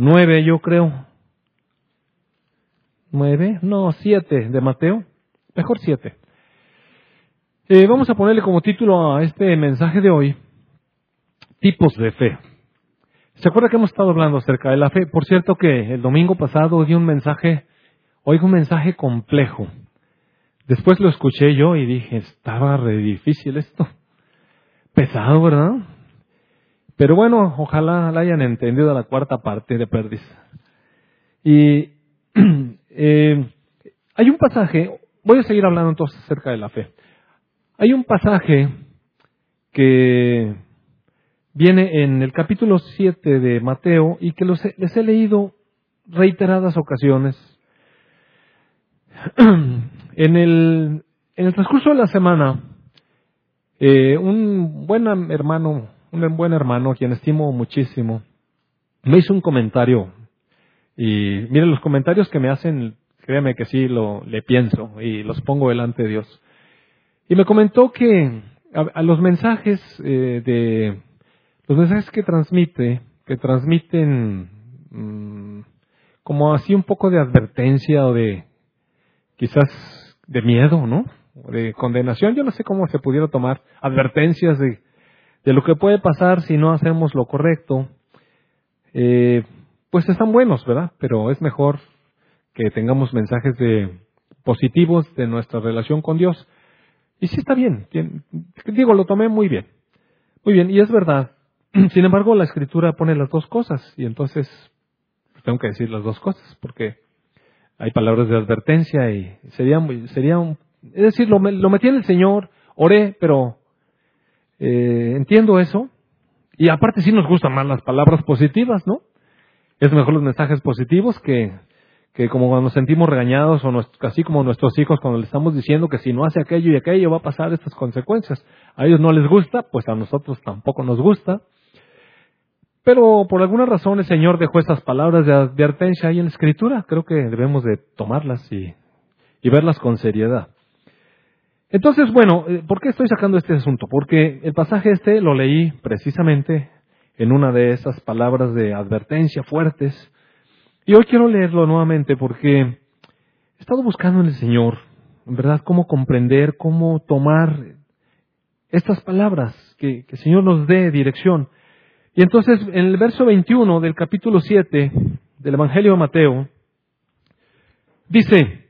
nueve, yo creo. ¿Nueve? No, siete de Mateo. Mejor siete. Eh, vamos a ponerle como título a este mensaje de hoy, tipos de fe. ¿Se acuerda que hemos estado hablando acerca de la fe? Por cierto que el domingo pasado di un mensaje, oigo un mensaje complejo. Después lo escuché yo y dije, estaba re difícil esto. Pesado, ¿verdad? Pero bueno, ojalá la hayan entendido la cuarta parte de Perdiz. Y eh, hay un pasaje, voy a seguir hablando entonces acerca de la fe. Hay un pasaje que viene en el capítulo 7 de Mateo y que les he leído reiteradas ocasiones. En el, en el transcurso de la semana, eh, un buen hermano, un buen hermano, quien estimo muchísimo, me hizo un comentario. Y miren, los comentarios que me hacen, créeme que sí lo, le pienso y los pongo delante de Dios. Y me comentó que a, los mensajes eh, de los mensajes que transmite, que transmiten mm, como así un poco de advertencia o de quizás de miedo, ¿no? De condenación, yo no sé cómo se pudiera tomar advertencias de, de lo que puede pasar si no hacemos lo correcto. Eh, pues están buenos, ¿verdad? Pero es mejor que tengamos mensajes de positivos de nuestra relación con Dios. Y sí está bien, digo, lo tomé muy bien. Muy bien, y es verdad, Sin embargo, la escritura pone las dos cosas y entonces pues, tengo que decir las dos cosas porque hay palabras de advertencia y sería, sería un, es decir, lo, lo metí en el Señor, oré, pero eh, entiendo eso y aparte sí nos gustan más las palabras positivas, ¿no? Es mejor los mensajes positivos que, que como cuando nos sentimos regañados o así como nuestros hijos cuando le estamos diciendo que si no hace aquello y aquello va a pasar estas consecuencias. A ellos no les gusta, pues a nosotros tampoco nos gusta. Pero por alguna razón el Señor dejó esas palabras de advertencia ahí en la Escritura. Creo que debemos de tomarlas y, y verlas con seriedad. Entonces, bueno, eh, ¿por qué estoy sacando este asunto? Porque el pasaje este lo leí precisamente en una de esas palabras de advertencia fuertes. Y hoy quiero leerlo nuevamente porque he estado buscando en el Señor, en verdad, cómo comprender, cómo tomar estas palabras, que, que el Señor nos dé dirección. Y entonces en el verso 21 del capítulo 7 del Evangelio de Mateo, dice,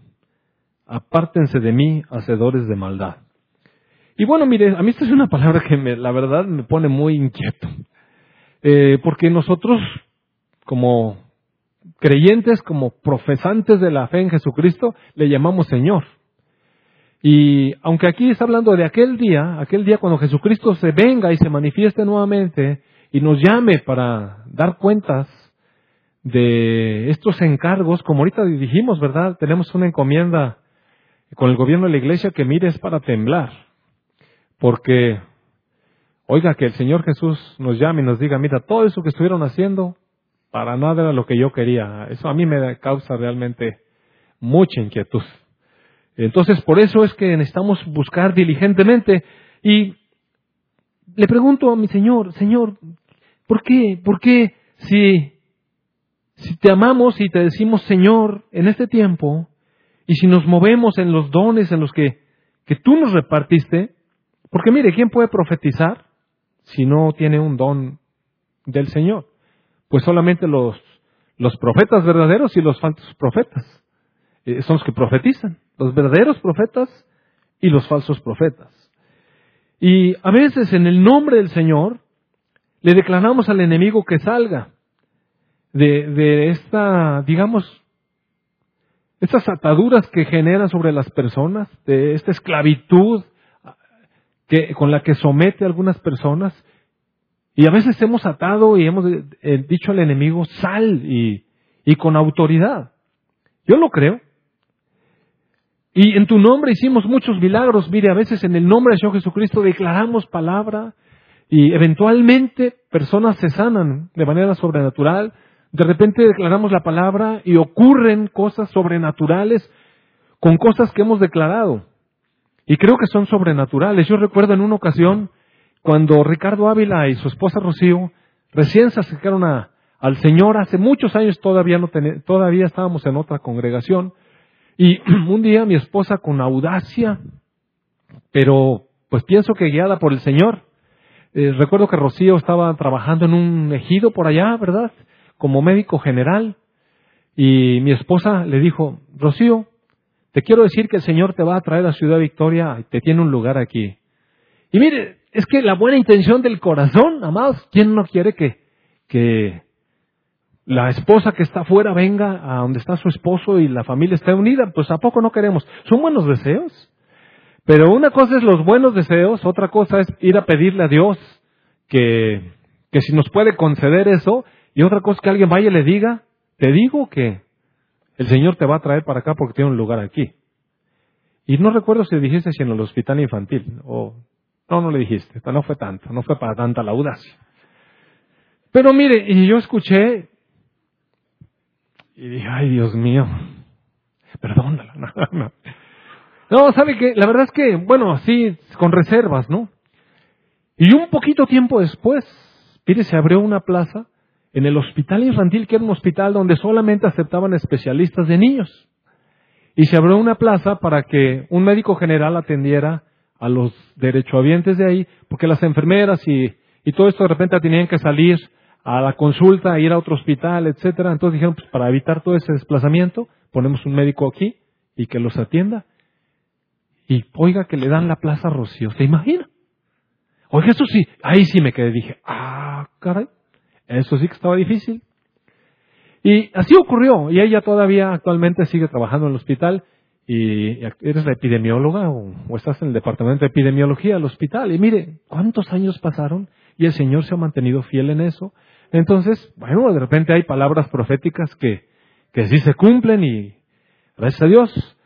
Apártense de mí, hacedores de maldad. Y bueno, mire, a mí esta es una palabra que me, la verdad me pone muy inquieto. Eh, porque nosotros, como creyentes, como profesantes de la fe en Jesucristo, le llamamos Señor. Y aunque aquí está hablando de aquel día, aquel día cuando Jesucristo se venga y se manifieste nuevamente y nos llame para dar cuentas de estos encargos, como ahorita dijimos, ¿verdad? Tenemos una encomienda con el gobierno de la iglesia que mire es para temblar. Porque, oiga, que el Señor Jesús nos llame y nos diga, mira, todo eso que estuvieron haciendo, para nada era lo que yo quería. Eso a mí me causa realmente mucha inquietud. Entonces, por eso es que necesitamos buscar diligentemente. Y le pregunto a mi Señor, Señor, ¿Por qué? ¿Por qué si, si te amamos y te decimos Señor en este tiempo, y si nos movemos en los dones en los que, que tú nos repartiste, porque mire, ¿quién puede profetizar si no tiene un don del Señor? Pues solamente los, los profetas verdaderos y los falsos profetas. Eh, son los que profetizan, los verdaderos profetas y los falsos profetas. Y a veces en el nombre del Señor le declaramos al enemigo que salga de, de esta, digamos, estas ataduras que generan sobre las personas, de esta esclavitud que, con la que somete a algunas personas. Y a veces hemos atado y hemos eh, dicho al enemigo, sal, y, y con autoridad. Yo lo creo. Y en tu nombre hicimos muchos milagros. Mire, a veces en el nombre de Señor Jesucristo declaramos palabra y eventualmente personas se sanan de manera sobrenatural. De repente declaramos la palabra y ocurren cosas sobrenaturales con cosas que hemos declarado. Y creo que son sobrenaturales. Yo recuerdo en una ocasión cuando Ricardo Ávila y su esposa Rocío recién se acercaron al Señor hace muchos años, todavía, no todavía estábamos en otra congregación. Y un día mi esposa con audacia, pero pues pienso que guiada por el Señor, eh, recuerdo que Rocío estaba trabajando en un ejido por allá, ¿verdad? Como médico general. Y mi esposa le dijo, Rocío, te quiero decir que el Señor te va a traer a Ciudad Victoria y te tiene un lugar aquí. Y mire, es que la buena intención del corazón, amados, ¿quién no quiere que, que la esposa que está afuera venga a donde está su esposo y la familia esté unida? Pues ¿a poco no queremos? Son buenos deseos. Pero una cosa es los buenos deseos, otra cosa es ir a pedirle a Dios que, que si nos puede conceder eso, y otra cosa que alguien vaya y le diga, te digo que el Señor te va a traer para acá porque tiene un lugar aquí. Y no recuerdo si dijiste si en el hospital infantil, o no, no le dijiste, no fue tanto, no fue para tanta la audacia. Pero mire, y yo escuché y dije, ay Dios mío, perdónala. No, no. ¿sabe que La verdad es que, bueno, sí, con reservas, ¿no? Y un poquito tiempo después, mire, se abrió una plaza en el hospital infantil, que era un hospital donde solamente aceptaban especialistas de niños. Y se abrió una plaza para que un médico general atendiera a los derechohabientes de ahí, porque las enfermeras y, y todo esto de repente tenían que salir a la consulta, ir a otro hospital, etcétera. Entonces dijeron, pues para evitar todo ese desplazamiento, ponemos un médico aquí y que los atienda. Y oiga que le dan la plaza a Rocío, ¿se imagina? Oiga, eso sí, ahí sí me quedé, dije, ah, caray, eso sí que estaba difícil. Y así ocurrió, y ella todavía actualmente sigue trabajando en el hospital, y eres la epidemióloga o, estás en el departamento de epidemiología del hospital. Y mire, ¿cuántos años pasaron? Y el Señor se ha mantenido fiel en eso. Entonces, bueno, de repente hay palabras proféticas que, que sí se cumplen y gracias a Dios.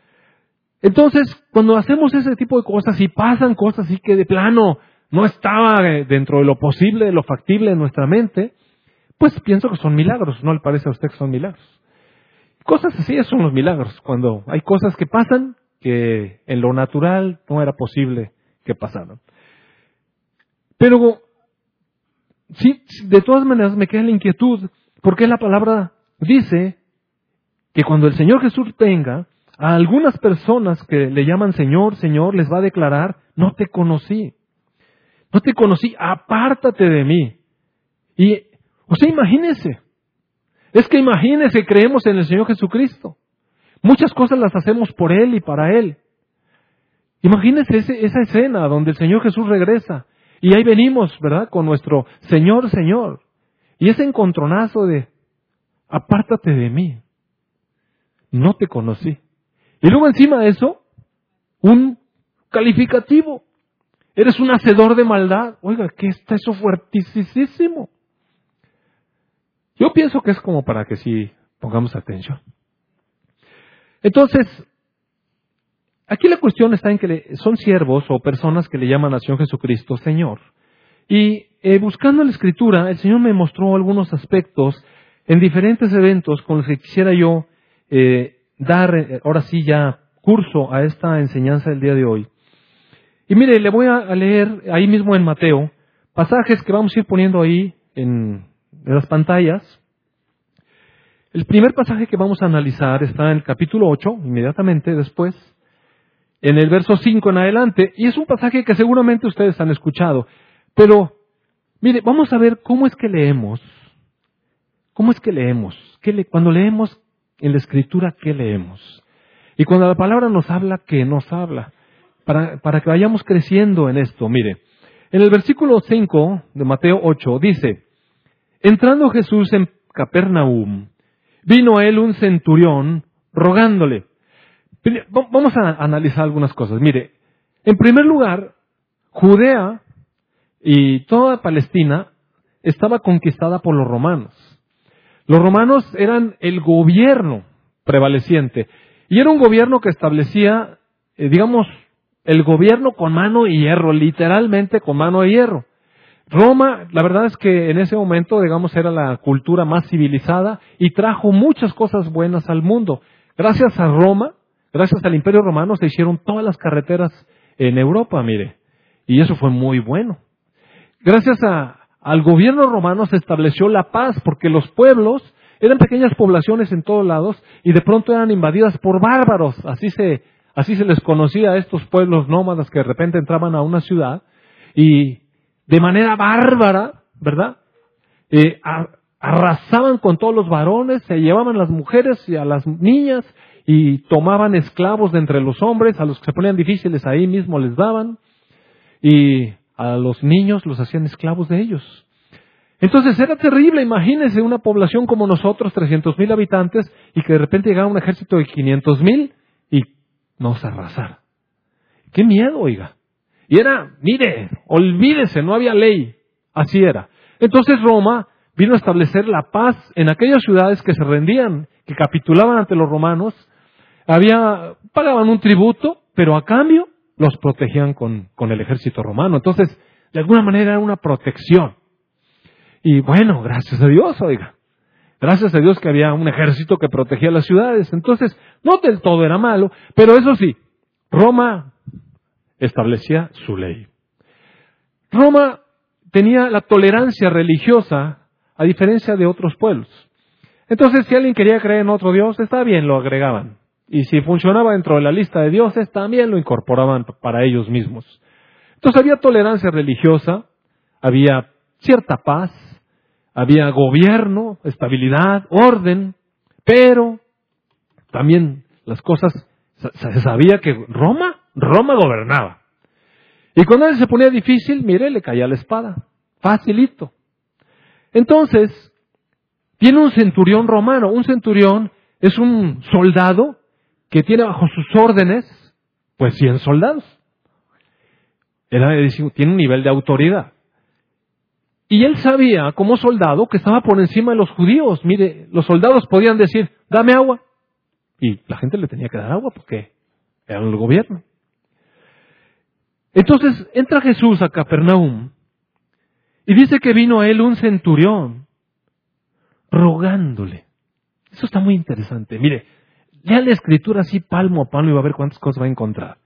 Entonces, cuando hacemos ese tipo de cosas y pasan cosas así que de plano no estaba dentro de lo posible, de lo factible en nuestra mente, pues pienso que son milagros, ¿no le parece a usted que son milagros? Cosas así son los milagros, cuando hay cosas que pasan que en lo natural no era posible que pasaran. Pero, sí, de todas maneras me queda la inquietud, porque la palabra dice que cuando el Señor Jesús venga, a algunas personas que le llaman Señor, Señor, les va a declarar, no te conocí, no te conocí, apártate de mí. Y, o sea, imagínese, es que imagínense, creemos en el Señor Jesucristo. Muchas cosas las hacemos por Él y para Él. Imagínense esa escena donde el Señor Jesús regresa y ahí venimos, ¿verdad? Con nuestro Señor, Señor. Y ese encontronazo de, apártate de mí. No te conocí. Y luego encima de eso, un calificativo. Eres un hacedor de maldad. Oiga, ¿qué está eso fuertísimo? Yo pienso que es como para que sí pongamos atención. Entonces, aquí la cuestión está en que son siervos o personas que le llaman a Señor Jesucristo Señor. Y eh, buscando la Escritura, el Señor me mostró algunos aspectos en diferentes eventos con los que quisiera yo eh, dar, eh, ahora sí ya, curso a esta enseñanza del día de hoy. Y mire, le voy a leer ahí mismo en Mateo pasajes que vamos a ir poniendo ahí en, de las pantallas. El primer pasaje que vamos a analizar está en el capítulo 8, inmediatamente después, en el verso 5 en adelante, y es un pasaje que seguramente ustedes han escuchado. Pero, mire, vamos a ver cómo es que leemos. ¿Cómo es que leemos? cuando leemos en la escritura, ¿qué leemos? Y cuando la palabra nos habla, ¿qué nos habla? Para, para que vayamos creciendo en esto, mire. En el versículo 5 de Mateo 8 dice, Entrando Jesús en Capernaum, vino a él un centurión rogándole. Vamos a analizar algunas cosas. Mire, en primer lugar, Judea y toda Palestina estaba conquistada por los romanos. Los romanos eran el gobierno prevaleciente. Y era un gobierno que establecía, eh, digamos, el gobierno con mano de hierro, literalmente con mano de hierro. Roma, la verdad es que en ese momento, digamos, era la cultura más civilizada y trajo muchas cosas buenas al mundo. Gracias a Roma, gracias al Imperio Romano, se hicieron todas las carreteras en Europa, mire. Y eso fue muy bueno. Gracias al gobierno romano se estableció la paz, porque los pueblos eran pequeñas poblaciones en todos lados y de pronto eran invadidas por bárbaros. Así se, así se les conocía a estos pueblos nómadas que de repente entraban a una ciudad y de manera bárbara, ¿verdad? Eh, arrasaban con todos los varones, se llevaban a las mujeres y a las niñas y tomaban esclavos de entre los hombres, a los que se ponían difíciles ahí mismo les daban y a los niños los hacían esclavos de ellos. Entonces era terrible, imagínense una población como nosotros, 300 mil habitantes, y que de repente llegara un ejército de 500 mil y nos arrasara. Qué miedo, oiga. Y era, mire, olvídese, no había ley. Así era. Entonces Roma vino a establecer la paz en aquellas ciudades que se rendían, que capitulaban ante los romanos. Había, pagaban un tributo, pero a cambio los protegían con, con el ejército romano. Entonces, de alguna manera era una protección. Y bueno, gracias a Dios, oiga. Gracias a Dios que había un ejército que protegía las ciudades. Entonces, no del todo era malo, pero eso sí, Roma establecía su ley. Roma tenía la tolerancia religiosa a diferencia de otros pueblos. Entonces, si alguien quería creer en otro Dios, está bien, lo agregaban. Y si funcionaba dentro de la lista de dioses, también lo incorporaban para ellos mismos. Entonces había tolerancia religiosa, había cierta paz, había gobierno, estabilidad, orden, pero también las cosas, se sabía que Roma, Roma gobernaba. Y cuando él se ponía difícil, mire, le caía la espada. Facilito. Entonces, tiene un centurión romano. Un centurión es un soldado que tiene bajo sus órdenes, pues 100 soldados. Era, tiene un nivel de autoridad. Y él sabía, como soldado, que estaba por encima de los judíos. Mire, los soldados podían decir, dame agua. Y la gente le tenía que dar agua porque era el gobierno. Entonces entra Jesús a Capernaum y dice que vino a él un centurión rogándole. Eso está muy interesante. Mire, lea la escritura así palmo a palmo y va a ver cuántas cosas va a encontrar.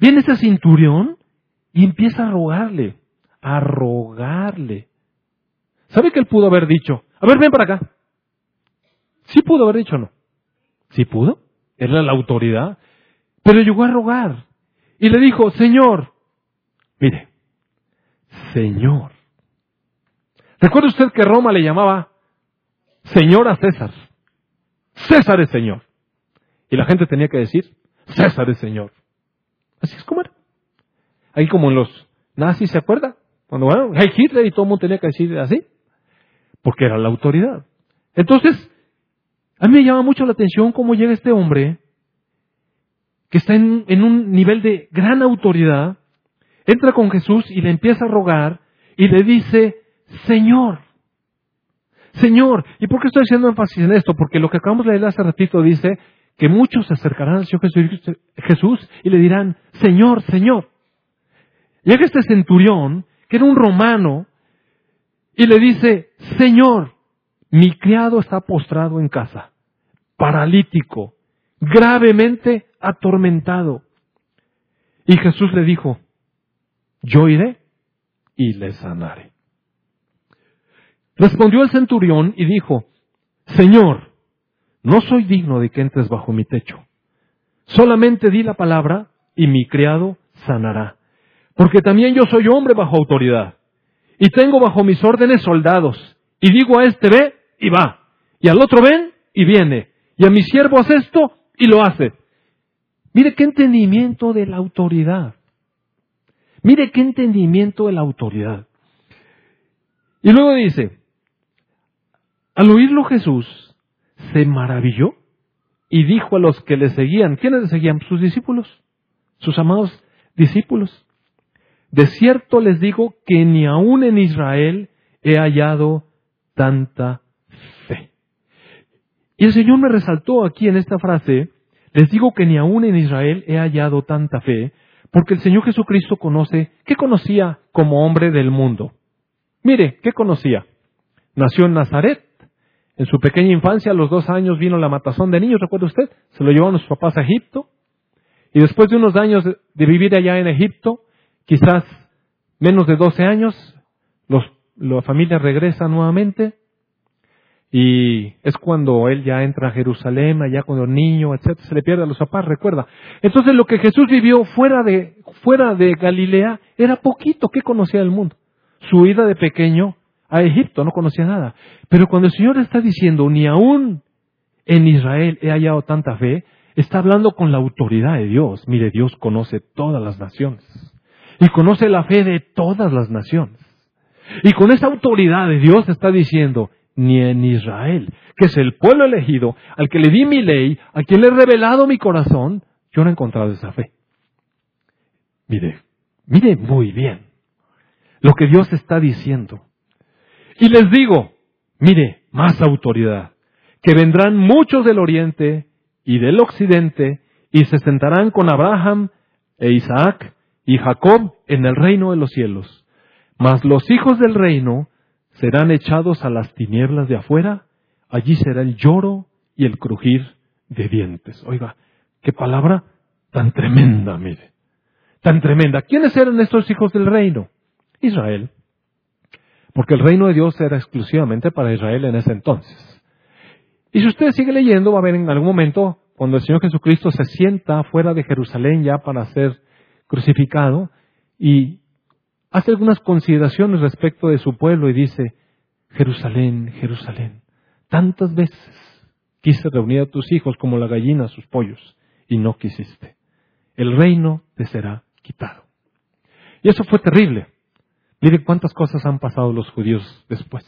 Viene ese centurión y empieza a rogarle a rogarle. ¿Sabe que él pudo haber dicho? A ver, ven para acá. Sí pudo haber dicho no. Sí pudo. Era la autoridad. Pero llegó a rogar. Y le dijo, Señor, mire, Señor. ¿Recuerda usted que Roma le llamaba Señor a César? César es Señor. Y la gente tenía que decir, César es Señor. Así es como era. Ahí como en los nazis, ¿se acuerda? Cuando, bueno, hay Hitler y todo el mundo tenía que decir así, porque era la autoridad. Entonces, a mí me llama mucho la atención cómo llega este hombre, que está en un nivel de gran autoridad, entra con Jesús y le empieza a rogar y le dice, Señor, Señor, ¿y por qué estoy haciendo énfasis en esto? Porque lo que acabamos de leer hace ratito dice que muchos se acercarán al Señor Jesús y le dirán, Señor, Señor. Llega este centurión que era un romano, y le dice, Señor, mi criado está postrado en casa, paralítico, gravemente atormentado. Y Jesús le dijo, yo iré y le sanaré. Respondió el centurión y dijo, Señor, no soy digno de que entres bajo mi techo. Solamente di la palabra y mi criado sanará. Porque también yo soy hombre bajo autoridad. Y tengo bajo mis órdenes soldados. Y digo a este ve y va. Y al otro ven y viene. Y a mi siervo hace esto y lo hace. Mire qué entendimiento de la autoridad. Mire qué entendimiento de la autoridad. Y luego dice, al oírlo Jesús se maravilló y dijo a los que le seguían, ¿quiénes le seguían? Sus discípulos, sus amados discípulos. De cierto les digo que ni aún en Israel he hallado tanta fe. Y el Señor me resaltó aquí en esta frase, les digo que ni aún en Israel he hallado tanta fe, porque el Señor Jesucristo conoce, ¿qué conocía como hombre del mundo? Mire, ¿qué conocía? Nació en Nazaret. En su pequeña infancia, a los dos años, vino la matazón de niños, ¿recuerda usted? Se lo llevaron sus papás a Egipto. Y después de unos años de vivir allá en Egipto, quizás menos de 12 años, los, la familia regresa nuevamente y es cuando él ya entra a Jerusalén, allá cuando niño, etcétera, se le pierde a los papás, recuerda. Entonces lo que Jesús vivió fuera de, fuera de Galilea era poquito que conocía del mundo. Su ida de pequeño a Egipto no conocía nada. Pero cuando el Señor está diciendo, ni aún en Israel he hallado tanta fe, está hablando con la autoridad de Dios. Mire, Dios conoce todas las naciones. Y conoce la fe de todas las naciones. Y con esa autoridad de Dios está diciendo, ni en Israel, que es el pueblo elegido, al que le di mi ley, a quien le he revelado mi corazón, yo no he encontrado esa fe. Mire, mire muy bien lo que Dios está diciendo. Y les digo, mire, más autoridad, que vendrán muchos del oriente y del occidente y se sentarán con Abraham e Isaac y Jacob en el reino de los cielos. Mas los hijos del reino serán echados a las tinieblas de afuera, allí será el lloro y el crujir de dientes. Oiga, qué palabra tan tremenda, mire, tan tremenda. ¿Quiénes eran estos hijos del reino? Israel. Porque el reino de Dios era exclusivamente para Israel en ese entonces. Y si usted sigue leyendo, va a ver en algún momento, cuando el Señor Jesucristo se sienta fuera de Jerusalén ya para ser crucificado, y hace algunas consideraciones respecto de su pueblo y dice, Jerusalén, Jerusalén, tantas veces quise reunir a tus hijos como la gallina a sus pollos y no quisiste. El reino te será quitado. Y eso fue terrible. Miren cuántas cosas han pasado los judíos después.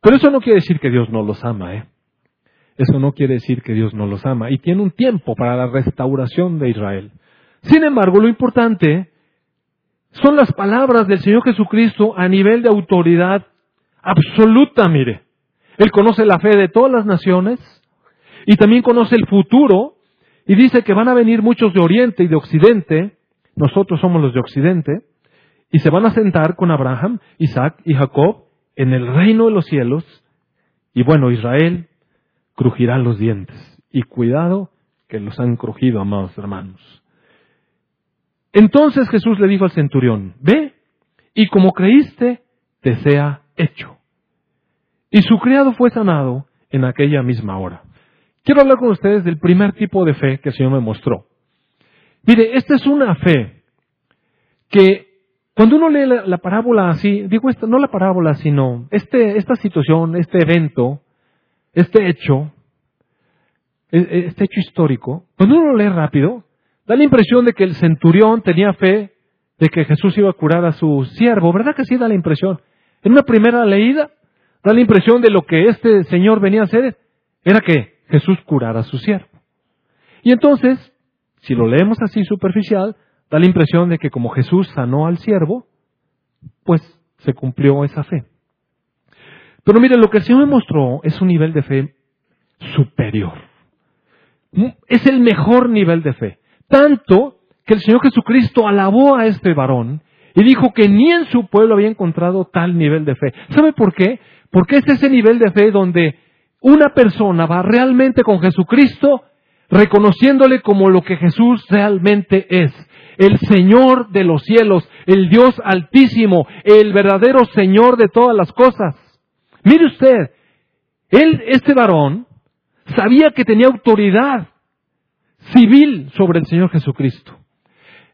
Pero eso no quiere decir que Dios no los ama, ¿eh? Eso no quiere decir que Dios no los ama. Y tiene un tiempo para la restauración de Israel. Sin embargo, lo importante son las palabras del Señor Jesucristo a nivel de autoridad absoluta, mire. Él conoce la fe de todas las naciones y también conoce el futuro y dice que van a venir muchos de Oriente y de Occidente, nosotros somos los de Occidente, y se van a sentar con Abraham, Isaac y Jacob en el reino de los cielos, y bueno, Israel crujirá los dientes. Y cuidado que los han crujido, amados hermanos. Entonces Jesús le dijo al centurión, ve, y como creíste, te sea hecho. Y su criado fue sanado en aquella misma hora. Quiero hablar con ustedes del primer tipo de fe que el Señor me mostró. Mire, esta es una fe que cuando uno lee la, parábola así, digo esto, no la parábola, sino este, esta situación, este evento, este hecho, e, e, este hecho histórico, cuando uno lo lee rápido, Da la impresión de que el centurión tenía fe de que Jesús iba a curar a su siervo. ¿Verdad que sí da la impresión? En una primera leída, da la impresión de lo que este señor venía a hacer era que Jesús curara a su siervo. Y entonces, si lo leemos así superficial, da la impresión de que como Jesús sanó al siervo, pues se cumplió esa fe. Pero mire, lo que el Señor me mostró es un nivel de fe superior. Es el mejor nivel de fe. Tanto que el Señor Jesucristo alabó a este varón y dijo que ni en su pueblo había encontrado tal nivel de fe. ¿Sabe por qué? Porque es ese nivel de fe donde una persona va realmente con Jesucristo reconociéndole como lo que Jesús realmente es. El Señor de los cielos, el Dios altísimo, el verdadero Señor de todas las cosas. Mire usted, él, este varón, sabía que tenía autoridad civil sobre el Señor Jesucristo.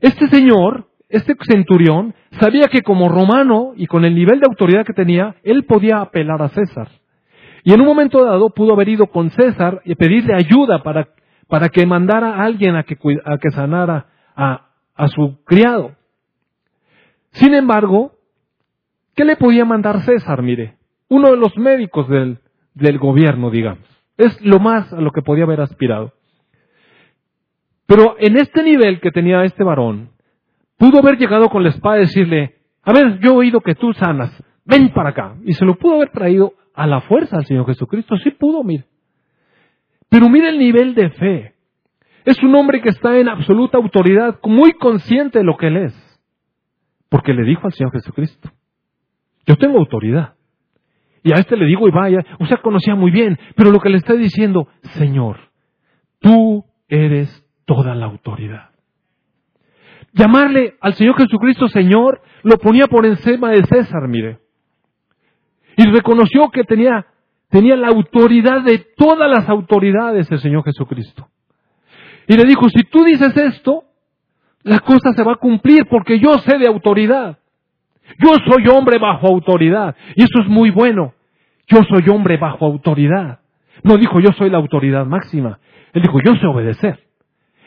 Este señor, este centurión, sabía que como romano y con el nivel de autoridad que tenía, él podía apelar a César. Y en un momento dado pudo haber ido con César y pedirle ayuda para, para que mandara a alguien a que, a que sanara a, su criado. Sin embargo, ¿qué le podía mandar César? Mire, uno de los médicos del, del gobierno, digamos. Es lo más a lo que podía haber aspirado. Pero en este nivel que tenía este varón, pudo haber llegado con la espada y decirle, a ver, yo he oído que tú sanas, ven para acá. Y se lo pudo haber traído a la fuerza al Señor Jesucristo. Sí pudo, mire. Pero mire el nivel de fe. Es un hombre que está en absoluta autoridad, muy consciente de lo que él es. Porque le dijo al Señor Jesucristo, yo tengo autoridad. Y a este le digo, y vaya, usted conocía muy bien, pero lo que le está diciendo, Señor, tú eres toda la autoridad. Llamarle al Señor Jesucristo Señor lo ponía por encima de César, mire. Y reconoció que tenía, tenía la autoridad de todas las autoridades el Señor Jesucristo. Y le dijo, si tú dices esto, la cosa se va a cumplir porque yo sé de autoridad. Yo soy hombre bajo autoridad. Y eso es muy bueno. Yo soy hombre bajo autoridad. No dijo yo soy la autoridad máxima. Él dijo yo sé obedecer.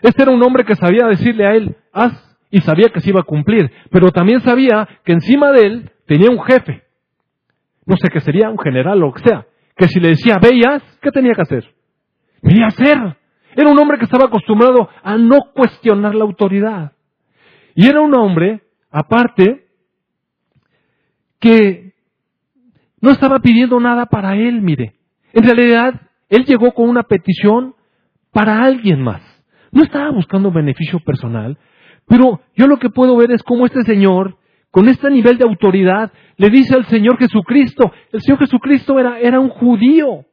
Este era un hombre que sabía decirle a él, haz, y sabía que se iba a cumplir. Pero también sabía que encima de él tenía un jefe. No sé qué sería, un general o que sea. Que si le decía, veías, ¿qué tenía que hacer? Venía a hacer. Era un hombre que estaba acostumbrado a no cuestionar la autoridad. Y era un hombre, aparte, que no estaba pidiendo nada para él, mire. En realidad, él llegó con una petición para alguien más. No estaba buscando beneficio personal, pero yo lo que puedo ver es cómo este señor, con este nivel de autoridad, le dice al Señor Jesucristo, el Señor Jesucristo era, era un judío.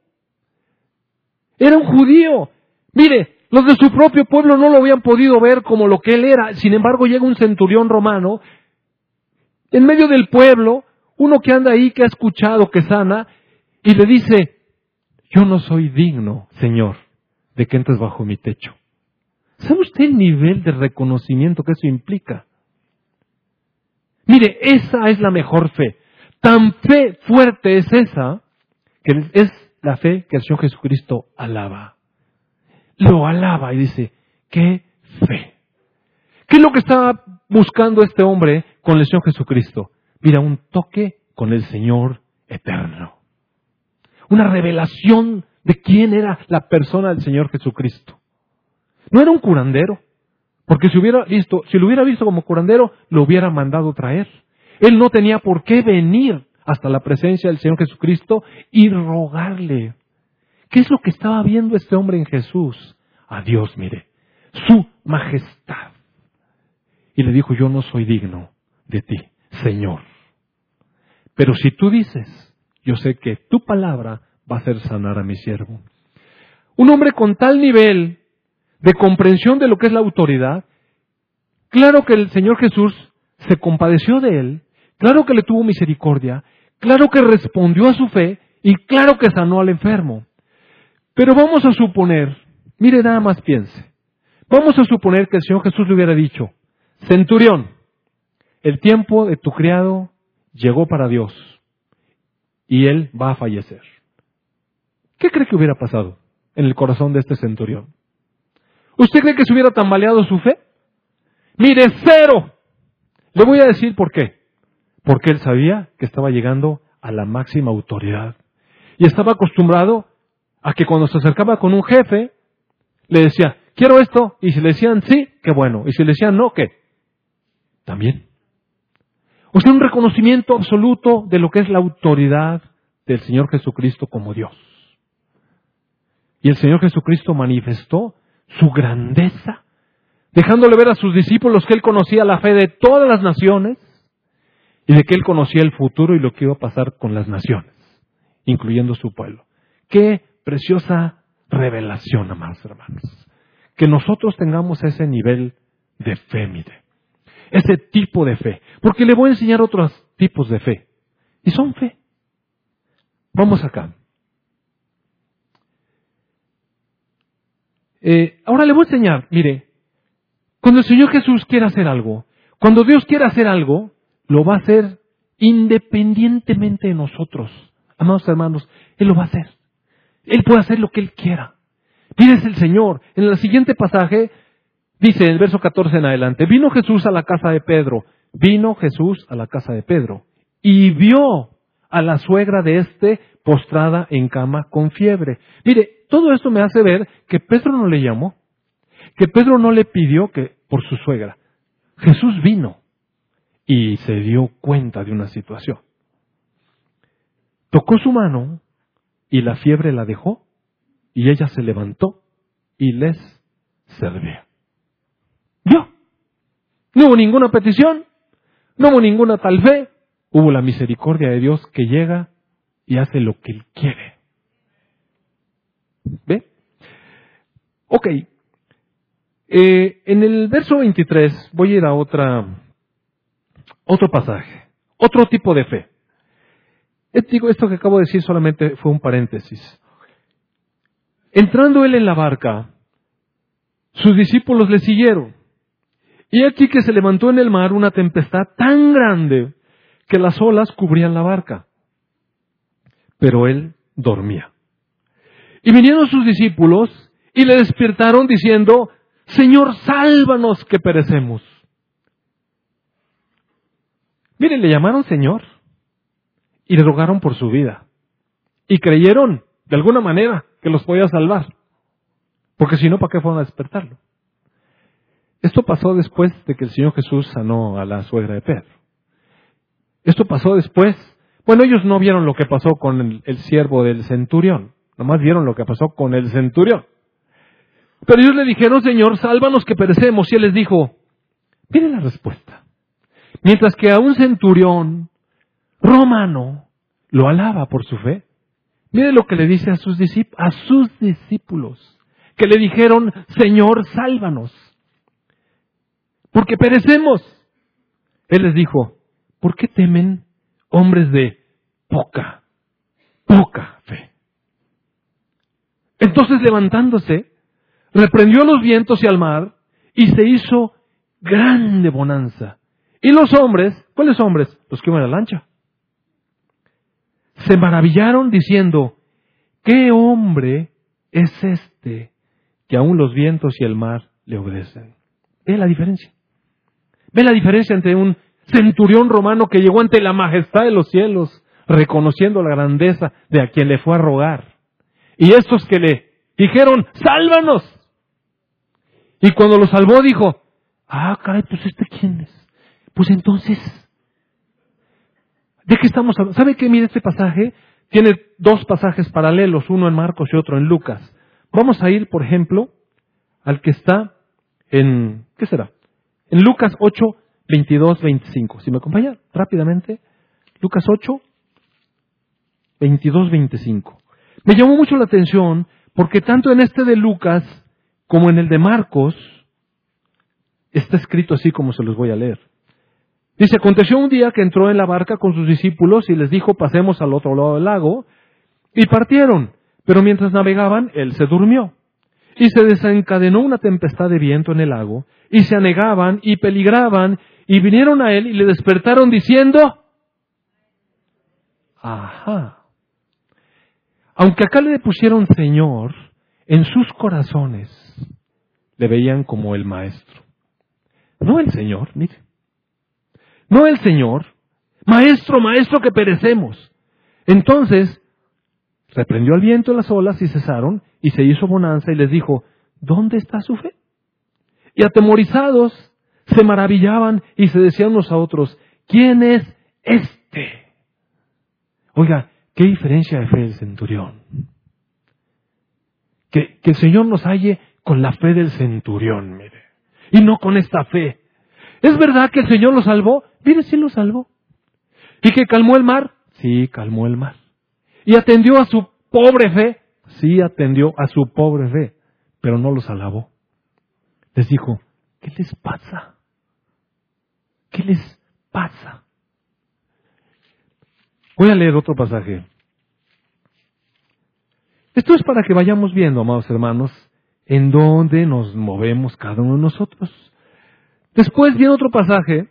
Era un judío. Mire, los de su propio pueblo no lo habían podido ver como lo que él era. Sin embargo, llega un centurión romano en medio del pueblo uno que anda ahí, que ha escuchado, que sana, y le dice, yo no soy digno, Señor, de que entres bajo mi techo. ¿Sabe usted el nivel de reconocimiento que eso implica? Mire, esa es la mejor fe. Tan fe fuerte es esa, que es la fe que el Señor Jesucristo alaba. Lo alaba y dice, qué fe. ¿Qué es lo que estaba buscando este hombre con el Señor Jesucristo? Mira, un toque con el Señor eterno. Una revelación de quién era la persona del Señor Jesucristo. No era un curandero, porque si hubiera visto, si lo hubiera visto como curandero, lo hubiera mandado traer. Él no tenía por qué venir hasta la presencia del Señor Jesucristo y rogarle. ¿Qué es lo que estaba viendo este hombre en Jesús? A Dios, mire, su majestad. Y le dijo, yo no soy digno de ti, Señor. Pero si tú dices, yo sé que tu palabra va a hacer sanar a mi siervo. Un hombre con tal nivel de comprensión de lo que es la autoridad, claro que el Señor Jesús se compadeció de él, claro que le tuvo misericordia, claro que respondió a su fe y claro que sanó al enfermo. Pero vamos a suponer, mire nada más piense, vamos a suponer que el Señor Jesús le hubiera dicho, centurión, el tiempo de tu criado llegó para Dios y él va a fallecer. ¿Qué cree que hubiera pasado en el corazón de este centurión? ¿Usted cree que se hubiera tambaleado su fe? Mire, cero. Le voy a decir por qué. Porque él sabía que estaba llegando a la máxima autoridad. Y estaba acostumbrado a que cuando se acercaba con un jefe, le decía, quiero esto. Y si le decían sí, qué bueno. Y si le decían no, ¿qué? También. O sea, un reconocimiento absoluto de lo que es la autoridad del Señor Jesucristo como Dios. Y el Señor Jesucristo manifestó su grandeza, dejándole ver a sus discípulos que Él conocía la fe de todas las naciones y de que Él conocía el futuro y lo que iba a pasar con las naciones, incluyendo su pueblo. Qué preciosa revelación, amados hermanos. Que nosotros tengamos ese nivel de fe, mire ese tipo de fe. Porque le voy a enseñar otros tipos de fe. Y son fe. Vamos acá. Eh, ahora le voy a enseñar, mire, cuando el Señor Jesús quiere hacer algo, cuando Dios quiere hacer algo, lo va a hacer independientemente de nosotros. Amados hermanos, Él lo va a hacer. Él puede hacer lo que Él quiera. Pídese el Señor. En el siguiente pasaje Dice en el verso 14 en adelante, vino Jesús a la casa de Pedro, vino Jesús a la casa de Pedro y vio a la suegra de éste postrada en cama con fiebre. Mire, todo esto me hace ver que Pedro no le llamó, que Pedro no le pidió que por su suegra. Jesús vino y se dio cuenta de una situación. Tocó su mano y la fiebre la dejó, y ella se levantó y les servía. ¿Vio? No hubo ninguna petición, no hubo ninguna tal fe, hubo la misericordia de Dios que llega y hace lo que Él quiere. ¿Ve? Ok. Eh, en el verso 23 voy a ir a otra, otro pasaje, otro tipo de fe. Digo, esto que acabo de decir solamente fue un paréntesis. Entrando él en la barca, sus discípulos le siguieron. Y aquí que se levantó en el mar una tempestad tan grande que las olas cubrían la barca. Pero él dormía. Y vinieron sus discípulos y le despertaron diciendo, Señor, sálvanos que perecemos. Mire, le llamaron Señor y le rogaron por su vida. Y creyeron, de alguna manera, que los podía salvar. Porque si no, ¿para qué fueron a despertarlo? Esto pasó después de que el Señor Jesús sanó a la suegra de Pedro. Esto pasó después. Bueno, ellos no vieron lo que pasó con el, el siervo del centurión. Nomás vieron lo que pasó con el centurión. Pero ellos le dijeron, Señor, sálvanos que perecemos. Y él les dijo, miren la respuesta. Mientras que a un centurión romano lo alaba por su fe, mire lo que le dice a sus, a sus discípulos, que le dijeron, Señor, sálvanos, porque perecemos. Él les dijo, ¿por qué temen hombres de poca, poca fe? Entonces levantándose, reprendió los vientos y al mar, y se hizo grande bonanza. Y los hombres, ¿cuáles hombres? Los que iban a la lancha. Se maravillaron diciendo, ¿qué hombre es este que aún los vientos y el mar le obedecen? Ve la diferencia. Ve la diferencia entre un centurión romano que llegó ante la majestad de los cielos, reconociendo la grandeza de a quien le fue a rogar. Y estos que le dijeron, sálvanos. Y cuando lo salvó dijo, ah, caray, pues este quién es. Pues entonces, ¿de qué estamos hablando? ¿Sabe qué? Mire este pasaje. Tiene dos pasajes paralelos, uno en Marcos y otro en Lucas. Vamos a ir, por ejemplo, al que está en, ¿qué será? En Lucas 8, 22, 25. Si me acompaña rápidamente, Lucas 8, 22, 25. Me llamó mucho la atención porque tanto en este de Lucas como en el de Marcos está escrito así como se los voy a leer. Dice, aconteció un día que entró en la barca con sus discípulos y les dijo, pasemos al otro lado del lago, y partieron, pero mientras navegaban, él se durmió. Y se desencadenó una tempestad de viento en el lago, y se anegaban y peligraban, y vinieron a él y le despertaron diciendo, ajá. Aunque acá le pusieron Señor, en sus corazones le veían como el Maestro. No el Señor, mire. No el Señor. Maestro, maestro, que perecemos. Entonces, reprendió al viento las olas y cesaron, y se hizo bonanza y les dijo, ¿dónde está su fe? Y atemorizados se maravillaban y se decían unos a otros, ¿quién es este? Oiga, qué diferencia de fe el centurión. Que, que el Señor nos halle con la fe del centurión, mire, y no con esta fe. ¿Es verdad que el Señor lo salvó? Mire, sí lo salvó. ¿Y que calmó el mar? Sí, calmó el mar. ¿Y atendió a su pobre fe? Sí, atendió a su pobre fe, pero no los alabó. Les dijo, ¿qué les pasa? ¿Qué les pasa? Voy a leer otro pasaje. Esto es para que vayamos viendo, amados hermanos, en dónde nos movemos cada uno de nosotros. Después viene otro pasaje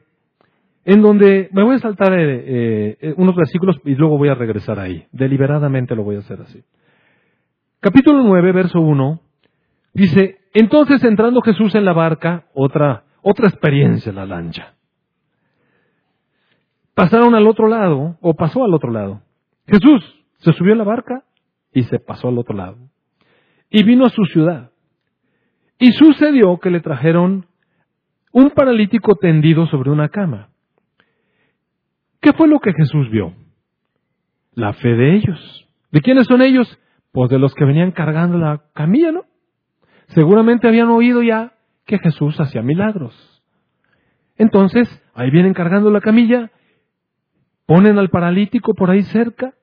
en donde me voy a saltar eh, eh, unos versículos y luego voy a regresar ahí. Deliberadamente lo voy a hacer así. Capítulo 9, verso 1, dice, entonces entrando Jesús en la barca, otra, otra experiencia en la lancha. Pasaron al otro lado, o pasó al otro lado. Jesús se subió a la barca y se pasó al otro lado. Y vino a su ciudad. Y sucedió que le trajeron un paralítico tendido sobre una cama. ¿Qué fue lo que Jesús vio? La fe de ellos. ¿De quiénes son ellos? Pues de los que venían cargando la camilla, ¿no? Seguramente habían oído ya que Jesús hacía milagros. Entonces, ahí vienen cargando la camilla, ponen al paralítico por ahí cerca,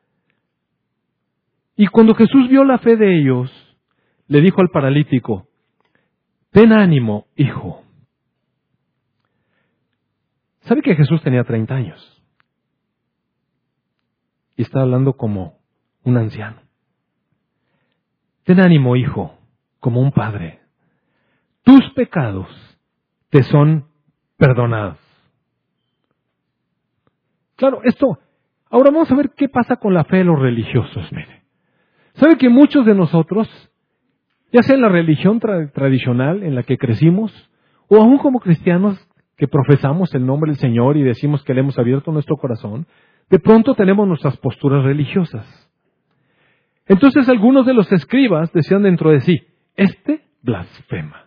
y cuando Jesús vio la fe de ellos, le dijo al paralítico, ten ánimo, hijo. ¿Sabe que Jesús tenía 30 años? Y está hablando como un anciano. Ten ánimo, hijo, como un padre. Tus pecados te son perdonados. Claro, esto, ahora vamos a ver qué pasa con la fe de los religiosos, mire. ¿Sabe que muchos de nosotros, ya sea en la religión tradicional en la que crecimos, o aún como cristianos que profesamos el nombre del Señor y decimos que le hemos abierto nuestro corazón, de pronto tenemos nuestras posturas religiosas. Entonces algunos de los escribas decían dentro de sí, este blasfema.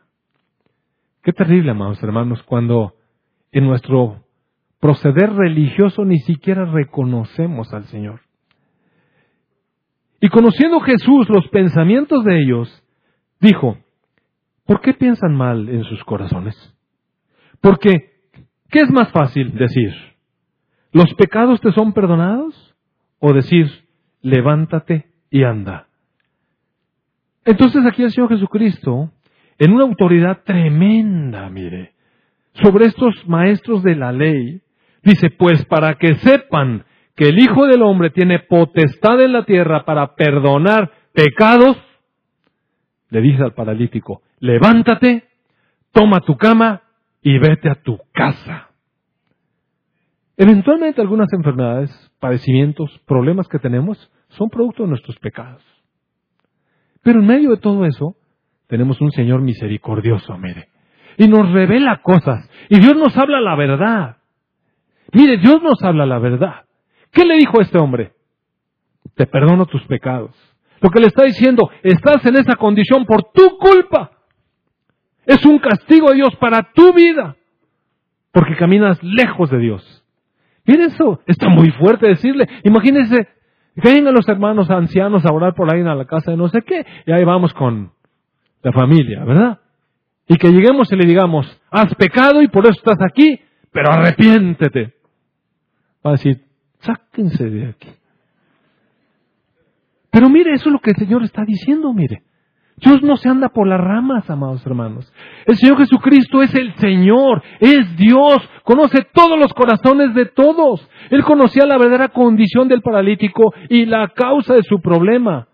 Qué terrible, amados hermanos, cuando en nuestro proceder religioso ni siquiera reconocemos al Señor. Y conociendo Jesús los pensamientos de ellos, dijo, ¿por qué piensan mal en sus corazones? Porque, ¿qué es más fácil decir? ¿Los pecados te son perdonados? ¿O decir, levántate y anda? Entonces aquí el Señor Jesucristo, en una autoridad tremenda, mire, sobre estos maestros de la ley, dice, pues para que sepan que el Hijo del Hombre tiene potestad en la tierra para perdonar pecados, le dice al paralítico, levántate, toma tu cama y vete a tu casa. Eventualmente algunas enfermedades, padecimientos, problemas que tenemos son producto de nuestros pecados. Pero en medio de todo eso, tenemos un Señor misericordioso, mire. Y nos revela cosas. Y Dios nos habla la verdad. Mire, Dios nos habla la verdad. ¿Qué le dijo a este hombre? Te perdono tus pecados. Lo que le está diciendo, estás en esa condición por tu culpa. Es un castigo de Dios para tu vida, porque caminas lejos de Dios. Mire eso, está muy fuerte decirle. Imagínense que vengan los hermanos ancianos a orar por ahí en la casa de no sé qué, y ahí vamos con la familia, ¿verdad? Y que lleguemos y le digamos, has pecado y por eso estás aquí, pero arrepiéntete. Va a decir, sáquense de aquí. Pero mire, eso es lo que el Señor está diciendo, mire. Dios no se anda por las ramas, amados hermanos. El Señor Jesucristo es el Señor, es Dios, conoce todos los corazones de todos. Él conocía la verdadera condición del paralítico y la causa de su problema.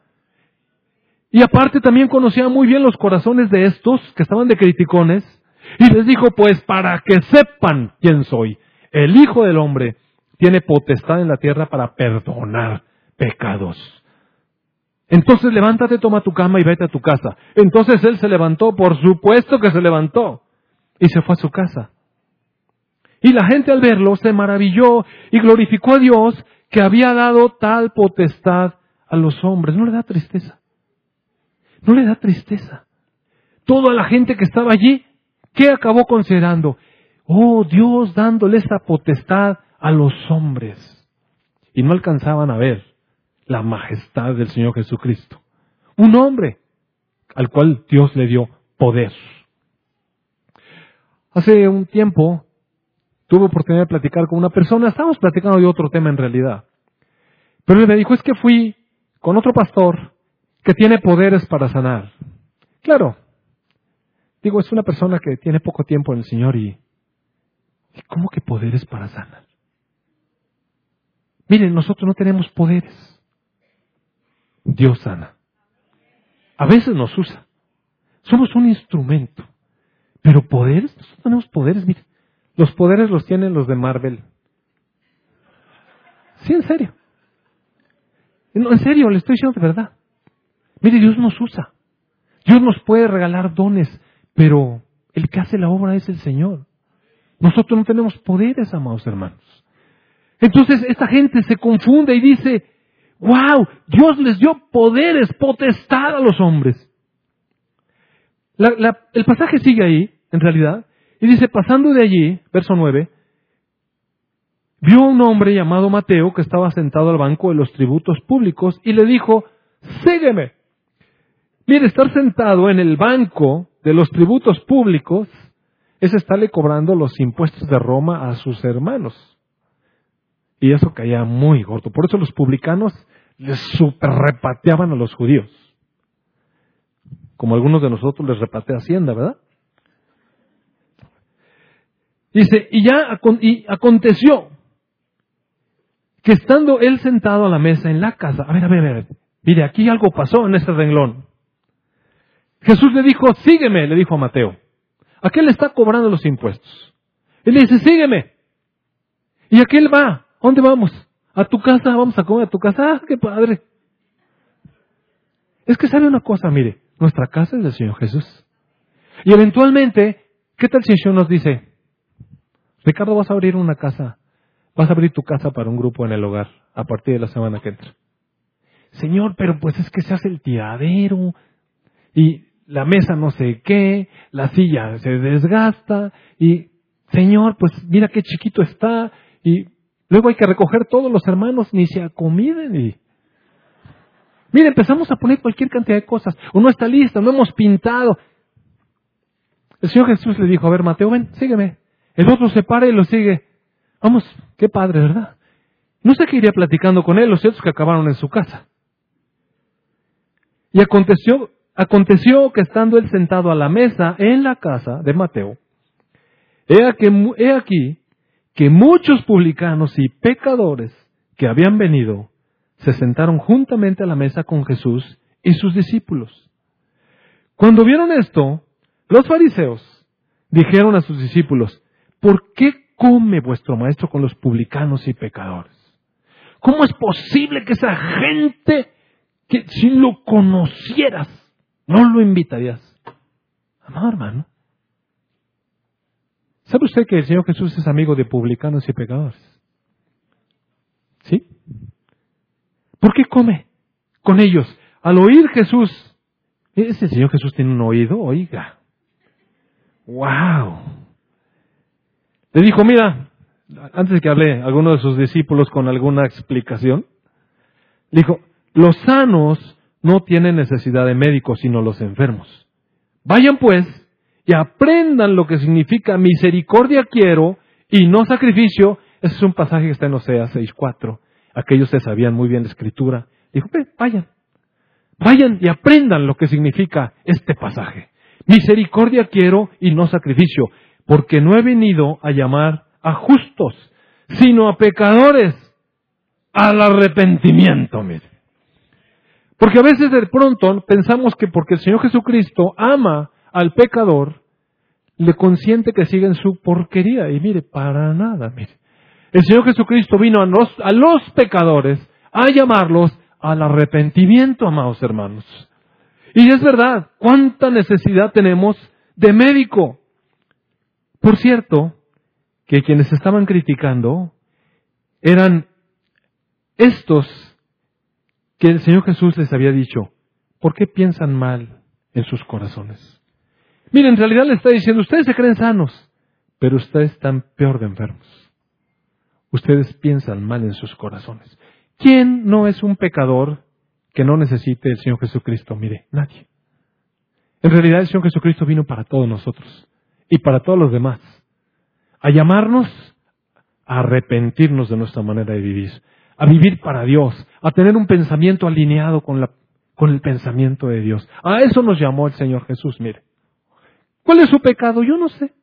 Y aparte también conocía muy bien los corazones de estos que estaban de criticones. Y les dijo, pues para que sepan quién soy, el Hijo del Hombre tiene potestad en la tierra para perdonar pecados. Entonces levántate, toma tu cama y vete a tu casa. Entonces él se levantó, por supuesto que se levantó, y se fue a su casa. Y la gente al verlo se maravilló y glorificó a Dios que había dado tal potestad a los hombres. ¿No le da tristeza? ¿No le da tristeza? Toda la gente que estaba allí, ¿qué acabó considerando? Oh, Dios dándole esa potestad a los hombres. Y no alcanzaban a ver la majestad del Señor Jesucristo. Un hombre al cual Dios le dio poder. Hace un tiempo tuve oportunidad de platicar con una persona, estábamos platicando de otro tema en realidad. Pero él me dijo, es que fui con otro pastor que tiene poderes para sanar. Claro, digo, es una persona que tiene poco tiempo en el Señor y, ¿y ¿cómo que poderes para sanar? Miren, nosotros no tenemos poderes. Dios sana. A veces nos usa. Somos un instrumento. Pero poderes, nosotros tenemos poderes, mire. Los poderes los tienen los de Marvel. Sí, en serio. No, en serio, le estoy diciendo de verdad. Mire, Dios nos usa. Dios nos puede regalar dones, pero el que hace la obra es el Señor. Nosotros no tenemos poderes, amados hermanos. Entonces esta gente se confunde y dice, wow, Dios les dio poderes, potestad a los hombres. el pasaje sigue ahí, en realidad, y dice, pasando de allí, verso 9, vio a un hombre llamado Mateo que estaba sentado al banco de los tributos públicos y le dijo, sígueme. Mire, estar sentado en el banco de los tributos públicos es estarle cobrando los impuestos de Roma a sus hermanos. Y eso caía muy gordo. Por eso los publicanos les super repateaban a los judíos. Como algunos de nosotros les repatea Hacienda, ¿verdad? Dice, y ya y aconteció que estando él sentado a la mesa en la casa, a ver, a ver, a ver, mire, aquí algo pasó en ese renglón. Jesús le dijo, sígueme, le dijo a Mateo. ¿A qué le está cobrando los impuestos? Él le dice, sígueme. ¿Y a qué él va? ¿A dónde vamos? ¿A tu casa? ¿Vamos a comer a tu casa? ¡Ah, qué padre! Es que sabe una cosa, mire, nuestra casa es del Señor Jesús. Y eventualmente, ¿qué tal si el Señor nos dice, Ricardo, vas a abrir una casa, vas a abrir tu casa para un grupo en el hogar a partir de la semana que entra? Señor, pero pues es que se hace el tiradero y la mesa no sé qué, la silla se desgasta y, Señor, pues mira qué chiquito está y luego hay que recoger todos los hermanos, ni se acomiden y... Mira, empezamos a poner cualquier cantidad de cosas. O no está lista, no hemos pintado. El Señor Jesús le dijo, a ver, Mateo, ven, sígueme. El otro se para y lo sigue. Vamos, qué padre, ¿verdad? No sé qué iría platicando con él, los ciertos que acabaron en su casa. Y aconteció Aconteció que estando él sentado a la mesa en la casa de Mateo, he aquí que muchos publicanos y pecadores que habían venido se sentaron juntamente a la mesa con Jesús y sus discípulos. Cuando vieron esto, los fariseos dijeron a sus discípulos, ¿por qué come vuestro maestro con los publicanos y pecadores? ¿Cómo es posible que esa gente, que si lo conocieras, no lo invitarías. Amado hermano. ¿Sabe usted que el Señor Jesús es amigo de publicanos y pecadores? ¿Sí? ¿Por qué come con ellos? Al oír Jesús, ese Señor Jesús tiene un oído, oiga. ¡Wow! Le dijo, mira, antes que hable alguno de sus discípulos con alguna explicación, dijo, los sanos no tienen necesidad de médicos, sino los enfermos. Vayan pues y aprendan lo que significa misericordia quiero y no sacrificio. Ese es un pasaje que está en Oseas 6.4. Aquellos que sabían muy bien la escritura. Dijo, vayan, vayan y aprendan lo que significa este pasaje. Misericordia quiero y no sacrificio, porque no he venido a llamar a justos, sino a pecadores al arrepentimiento, mire. Porque a veces de pronto pensamos que porque el Señor Jesucristo ama al pecador, le consiente que siga en su porquería. Y mire, para nada, mire. El Señor Jesucristo vino a los, a los pecadores a llamarlos al arrepentimiento, amados hermanos. Y es verdad, cuánta necesidad tenemos de médico. Por cierto, que quienes estaban criticando eran estos que el Señor Jesús les había dicho, ¿por qué piensan mal en sus corazones? Miren, en realidad le está diciendo, ustedes se creen sanos, pero ustedes están peor de enfermos. Ustedes piensan mal en sus corazones. ¿Quién no es un pecador que no necesite el Señor Jesucristo? Mire, nadie. En realidad el Señor Jesucristo vino para todos nosotros y para todos los demás, a llamarnos a arrepentirnos de nuestra manera de vivir, a vivir para Dios, a tener un pensamiento alineado con, con el pensamiento de Dios. A eso nos llamó el Señor Jesús, mire. ¿Cuál es su pecado? Yo no sé.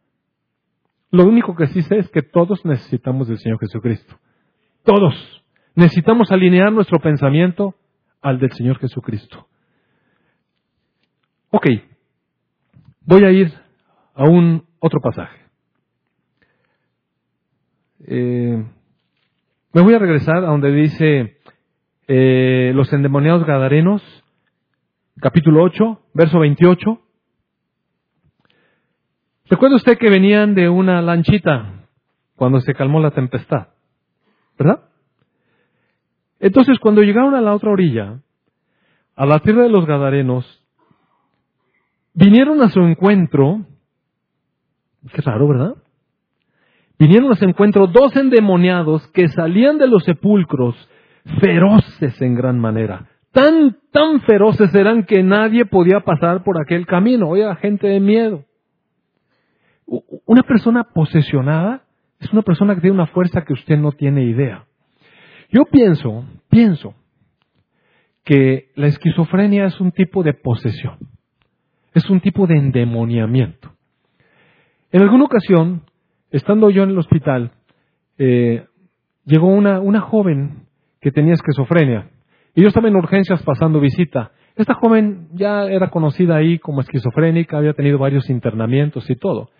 Lo único que sí sé es que todos necesitamos del Señor Jesucristo. Todos. Necesitamos alinear nuestro pensamiento al del Señor Jesucristo. Ok. Voy a ir a un otro pasaje. Eh, me voy a regresar a donde dice eh, los endemoniados gadarenos, capítulo 8, verso 28. ¿Recuerda usted que venían de una lanchita cuando se calmó la tempestad? ¿Verdad? Entonces, cuando llegaron a la otra orilla, a la tierra de los Gadarenos, vinieron a su encuentro, qué raro, ¿verdad? vinieron a su encuentro dos endemoniados que salían de los sepulcros feroces en gran manera. Tan, tan feroces eran que nadie podía pasar por aquel camino. Oiga, gente de miedo. Una persona posesionada es una persona que tiene una fuerza que usted no tiene idea. Yo pienso, pienso, que la esquizofrenia es un tipo de posesión, es un tipo de endemoniamiento. En alguna ocasión, estando yo en el hospital, eh, llegó una, una joven que tenía esquizofrenia y yo estaba en urgencias pasando visita. Esta joven ya era conocida ahí como esquizofrénica, había tenido varios internamientos y todo.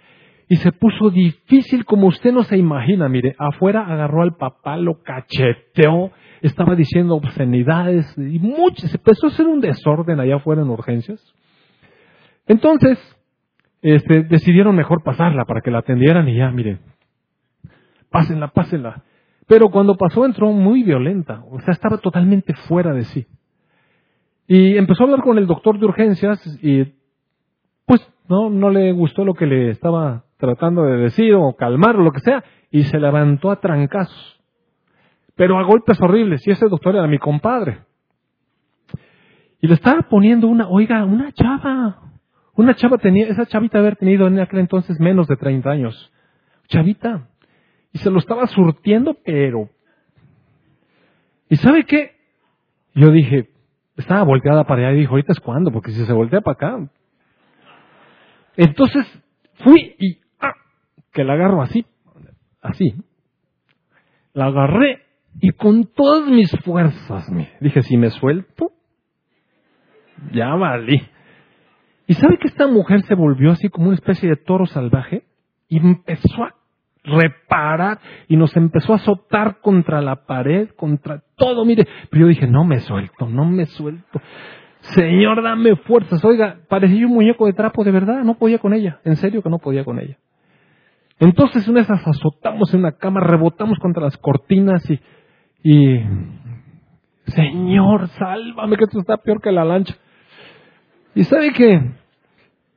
Y se puso difícil como usted no se imagina. Mire, afuera agarró al papá, lo cacheteó, estaba diciendo obscenidades y mucho. Se empezó a hacer un desorden allá afuera en urgencias. Entonces, este, decidieron mejor pasarla para que la atendieran y ya, mire, pásenla, pásenla. Pero cuando pasó entró muy violenta, o sea, estaba totalmente fuera de sí. Y empezó a hablar con el doctor de urgencias y pues no, no le gustó lo que le estaba tratando de decir o calmar o lo que sea, y se levantó a trancazos. Pero a golpes horribles, y ese doctor era mi compadre. Y le estaba poniendo una, oiga, una chava. Una chava tenía, esa chavita haber tenido en aquel entonces menos de 30 años. Chavita. Y se lo estaba surtiendo, pero... ¿Y sabe qué? Yo dije, estaba volteada para allá y dijo, ahorita es cuando, porque si se voltea para acá. Entonces fui y que la agarro así, así. La agarré y con todas mis fuerzas, dije, si me suelto, ya valí. ¿Y sabe que esta mujer se volvió así como una especie de toro salvaje? Y empezó a reparar y nos empezó a azotar contra la pared, contra todo, mire. Pero yo dije, no me suelto, no me suelto. Señor, dame fuerzas. Oiga, parecía un muñeco de trapo, de verdad, no podía con ella. En serio que no podía con ella. Entonces una esas azotamos en una cama, rebotamos contra las cortinas y, y Señor, sálvame que esto está peor que la lancha. Y sabe que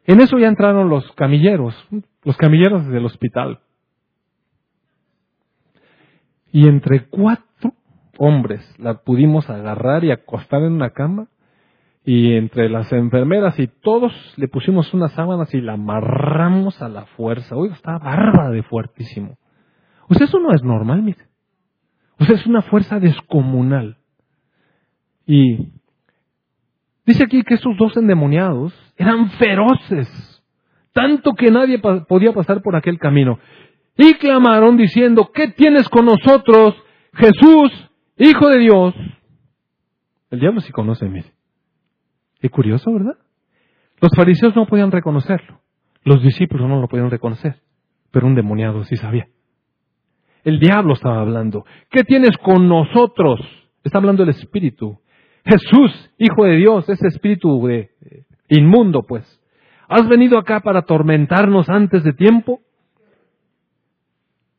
en eso ya entraron los camilleros, los camilleros del hospital. Y entre cuatro hombres la pudimos agarrar y acostar en una cama y entre las enfermeras y todos le pusimos unas sábanas y la amarramos a la fuerza. Oiga, estaba bárbara de fuertísimo. O sea, eso no es normal, mire. O sea, es una fuerza descomunal. Y dice aquí que esos dos endemoniados eran feroces, tanto que nadie podía pasar por aquel camino. Y clamaron diciendo, ¿qué tienes con nosotros, Jesús, Hijo de Dios? El diablo sí conoce, mire. Qué curioso, ¿verdad? Los fariseos no podían reconocerlo. Los discípulos no lo podían reconocer. Pero un demoniado sí sabía. El diablo estaba hablando. ¿Qué tienes con nosotros? Está hablando el espíritu. Jesús, Hijo de Dios, ese espíritu de, inmundo, pues. ¿Has venido acá para atormentarnos antes de tiempo?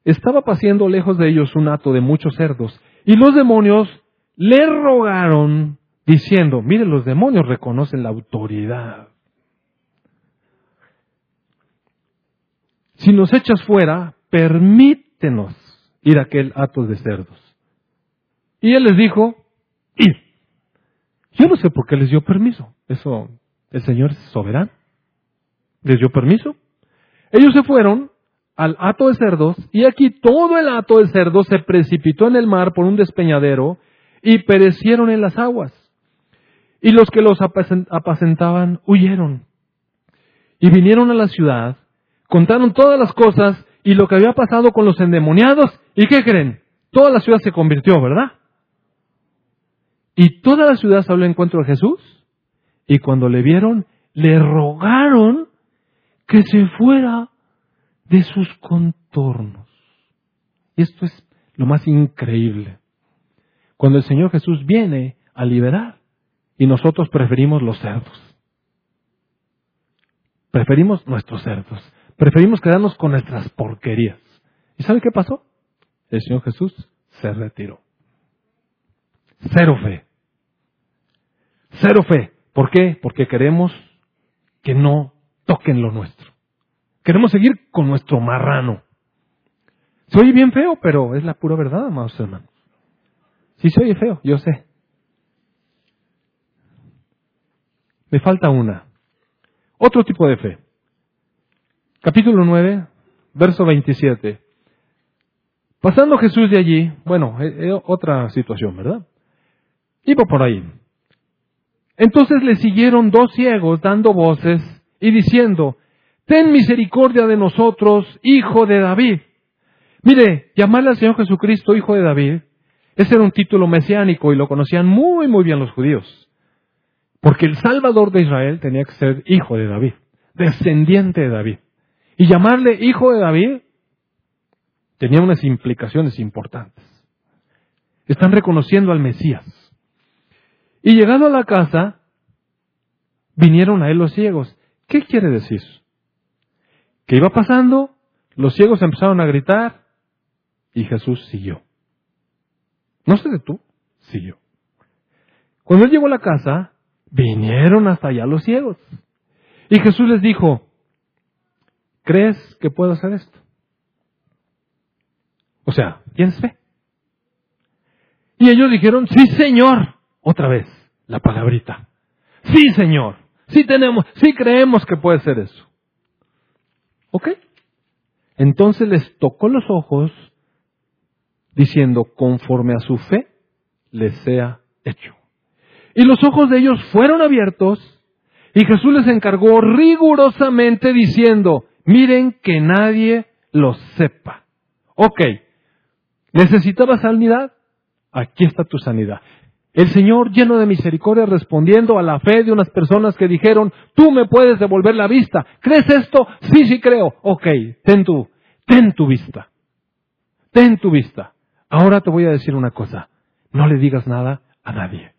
Estaba paseando lejos de ellos un hato de muchos cerdos, y los demonios le rogaron diciendo, miren, los demonios reconocen la autoridad. Si nos echas fuera, permítenos ir a aquel hato de cerdos. Y él les dijo, id. Yo no sé por qué les dio permiso. Eso, el Señor es soberano. Les dio permiso. Ellos se fueron al hato de cerdos y aquí todo el hato de cerdos se precipitó en el mar por un despeñadero y perecieron en las aguas. Y los que los apacentaban huyeron. Y vinieron a la ciudad, contaron todas las cosas y lo que había pasado con los endemoniados. ¿Y qué creen? Toda la ciudad se convirtió, ¿verdad? Y toda la ciudad salió al encuentro de Jesús. Y cuando le vieron, le rogaron que se fuera de sus contornos. Y esto es lo más increíble. Cuando el Señor Jesús viene a liberar, y nosotros preferimos los cerdos. Preferimos nuestros cerdos. Preferimos quedarnos con nuestras porquerías. ¿Y sabe qué pasó? El Señor Jesús se retiró. Cero fe. Cero fe. ¿Por qué? Porque queremos que no toquen lo nuestro. Queremos seguir con nuestro marrano. Se oye bien feo, pero es la pura verdad, amados hermanos. Sí se oye feo, yo sé. Falta una. Otro tipo de fe. Capítulo 9, verso 27. Pasando Jesús de allí, bueno, eh, eh, otra situación, ¿verdad? Iba por ahí. Entonces le siguieron dos ciegos dando voces y diciendo, Ten misericordia de nosotros, hijo de David. Mire, llamarle al Señor Jesucristo hijo de David, ese era un título mesiánico y lo conocían muy, muy bien los judíos. Porque el Salvador de Israel tenía que ser hijo de David, descendiente de David. Y llamarle hijo de David tenía unas implicaciones importantes. Están reconociendo al Mesías. Y llegando a la casa, vinieron a él los ciegos. ¿Qué quiere decir? Que iba pasando, los ciegos empezaron a gritar y Jesús siguió. No se detuvo, siguió. Cuando él llegó a la casa, vinieron hasta allá los ciegos. Y Jesús les dijo, ¿crees que puedo hacer esto? O sea, ¿tienes fe? Y ellos dijeron, sí, Señor. Otra vez, la palabrita. Sí, Señor. Sí tenemos, sí creemos que puede ser eso. ¿Ok? Entonces les tocó los ojos diciendo, conforme a su fe, les sea hecho. Y los ojos de ellos fueron abiertos y Jesús les encargó rigurosamente diciendo, miren que nadie lo sepa. Ok, ¿necesitabas sanidad? Aquí está tu sanidad. El Señor lleno de misericordia respondiendo a la fe de unas personas que dijeron, tú me puedes devolver la vista. ¿Crees esto? Sí, sí creo. Ok, ten tu, ten tu vista. Ten tu vista. Ahora te voy a decir una cosa. No le digas nada a nadie.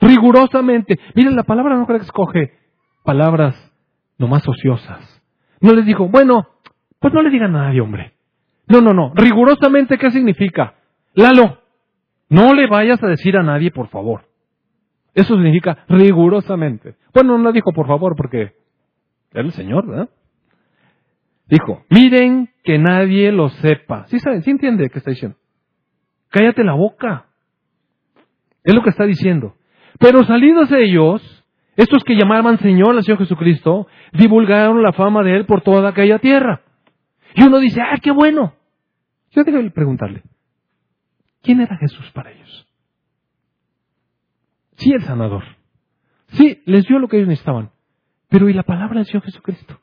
Rigurosamente. Miren, la palabra no creo que escoge palabras nomás ociosas. No les dijo, bueno, pues no le digan a nadie, hombre. No, no, no. Rigurosamente, ¿qué significa? Lalo, no le vayas a decir a nadie, por favor. Eso significa rigurosamente. Bueno, no dijo por favor porque era el Señor, ¿verdad? Dijo, miren que nadie lo sepa. ¿Sí saben? ¿Sí entiende qué está diciendo? Cállate la boca. Es lo que está diciendo. Pero salidos de ellos, estos que llamaban Señor al Señor Jesucristo, divulgaron la fama de Él por toda aquella tierra. Y uno dice, ah, qué bueno. Yo tengo que preguntarle, ¿Quién era Jesús para ellos? Sí, el sanador. Sí, les dio lo que ellos necesitaban. Pero ¿y la palabra del Señor Jesucristo?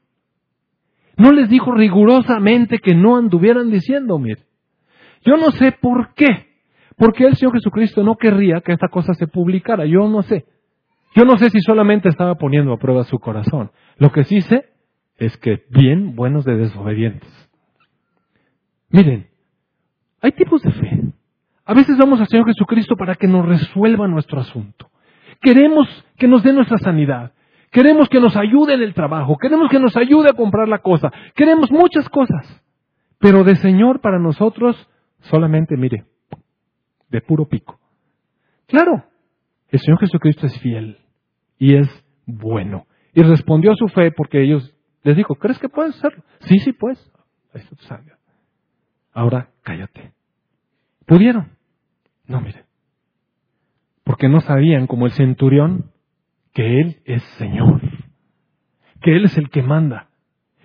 No les dijo rigurosamente que no anduvieran diciendo, mire. Yo no sé por qué. Porque el Señor Jesucristo no querría que esta cosa se publicara. Yo no sé. Yo no sé si solamente estaba poniendo a prueba su corazón. Lo que sí sé es que bien buenos de desobedientes. Miren, hay tipos de fe. A veces vamos al Señor Jesucristo para que nos resuelva nuestro asunto. Queremos que nos dé nuestra sanidad. Queremos que nos ayude en el trabajo. Queremos que nos ayude a comprar la cosa. Queremos muchas cosas. Pero de Señor para nosotros, solamente mire, de puro pico. Claro, el Señor Jesucristo es fiel y es bueno. Y respondió a su fe porque ellos les dijo, ¿crees que puedes hacerlo? Sí, sí, pues. Ahí está tu Ahora cállate. Pudieron. No, mire. Porque no sabían, como el centurión, que Él es Señor. Que Él es el que manda.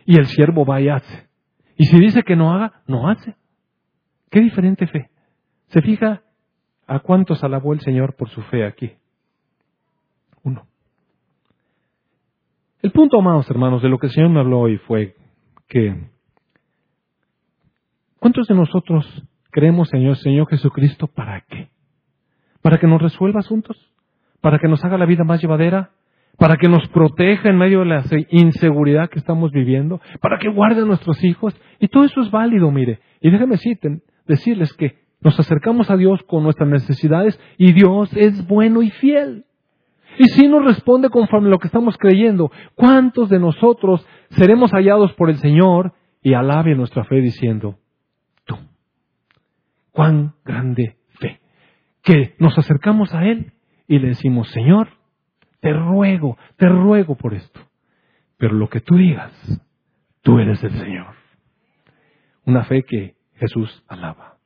Y el siervo va y hace. Y si dice que no haga, no hace. Qué diferente fe. ¿Se fija a cuántos alabó el Señor por su fe aquí? Uno. El punto, amados hermanos, de lo que el Señor me habló hoy fue que ¿cuántos de nosotros creemos Señor, Señor Jesucristo, ¿para qué? ¿Para que nos resuelva asuntos? ¿Para que nos haga la vida más llevadera? ¿Para que nos proteja en medio de la inseguridad que estamos viviendo? ¿Para que guarde a nuestros hijos? Y todo eso es válido, mire. Y déjeme decirles que nos acercamos a Dios con nuestras necesidades y Dios es bueno y fiel. Y si nos responde conforme a lo que estamos creyendo, ¿cuántos de nosotros seremos hallados por el Señor y alabe nuestra fe diciendo, cuán grande fe. Que nos acercamos a Él y le decimos, Señor, te ruego, te ruego por esto. Pero lo que tú digas, tú eres el Señor. Una fe que Jesús alaba.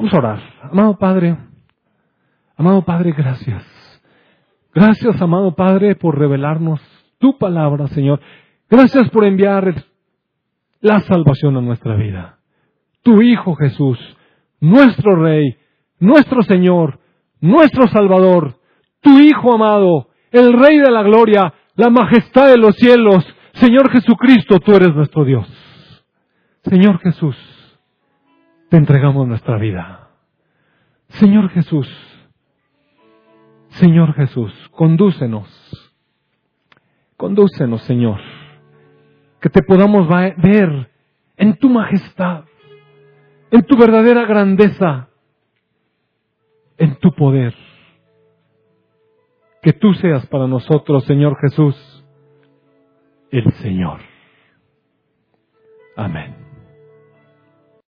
Vamos a orar. Amado Padre, amado Padre, gracias. Gracias, amado Padre, por revelarnos tu palabra, Señor. Gracias por enviar la salvación a nuestra vida. Tu Hijo Jesús, nuestro Rey, nuestro Señor, nuestro Salvador, tu Hijo amado, el Rey de la Gloria, la majestad de los cielos. Señor Jesucristo, tú eres nuestro Dios. Señor Jesús, te entregamos nuestra vida. Señor Jesús, Señor Jesús, condúcenos. Condúcenos, Señor. Que te podamos ver en tu majestad, en tu verdadera grandeza, en tu poder. Que tú seas para nosotros, Señor Jesús, el Señor. Amén.